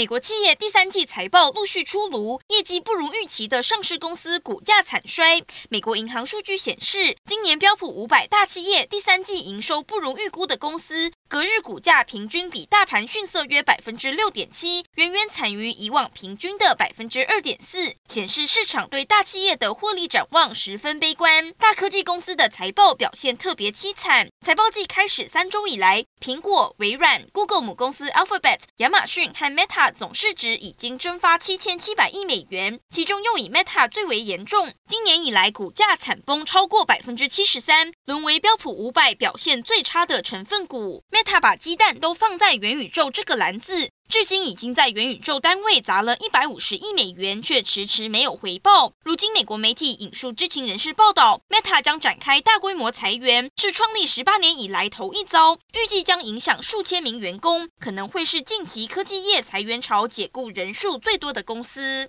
美国企业第三季财报陆续出炉，业绩不如预期的上市公司股价惨衰。美国银行数据显示，今年标普五百大企业第三季营收不如预估的公司。隔日股价平均比大盘逊色约百分之六点七，远远惨于以往平均的百分之二点四，显示市场对大企业的获利展望十分悲观。大科技公司的财报表现特别凄惨。财报季开始三周以来，苹果、微软、Google 母公司 Alphabet、亚马逊和 Meta 总市值已经蒸发七千七百亿美元，其中又以 Meta 最为严重。今年以来，股价惨崩超过百分之七十三，沦为标普五百表现最差的成分股。Meta 把鸡蛋都放在元宇宙这个篮子，至今已经在元宇宙单位砸了一百五十亿美元，却迟迟没有回报。如今，美国媒体引述知情人士报道，Meta 将展开大规模裁员，是创立十八年以来头一遭，预计将影响数千名员工，可能会是近期科技业裁员潮解雇人数最多的公司。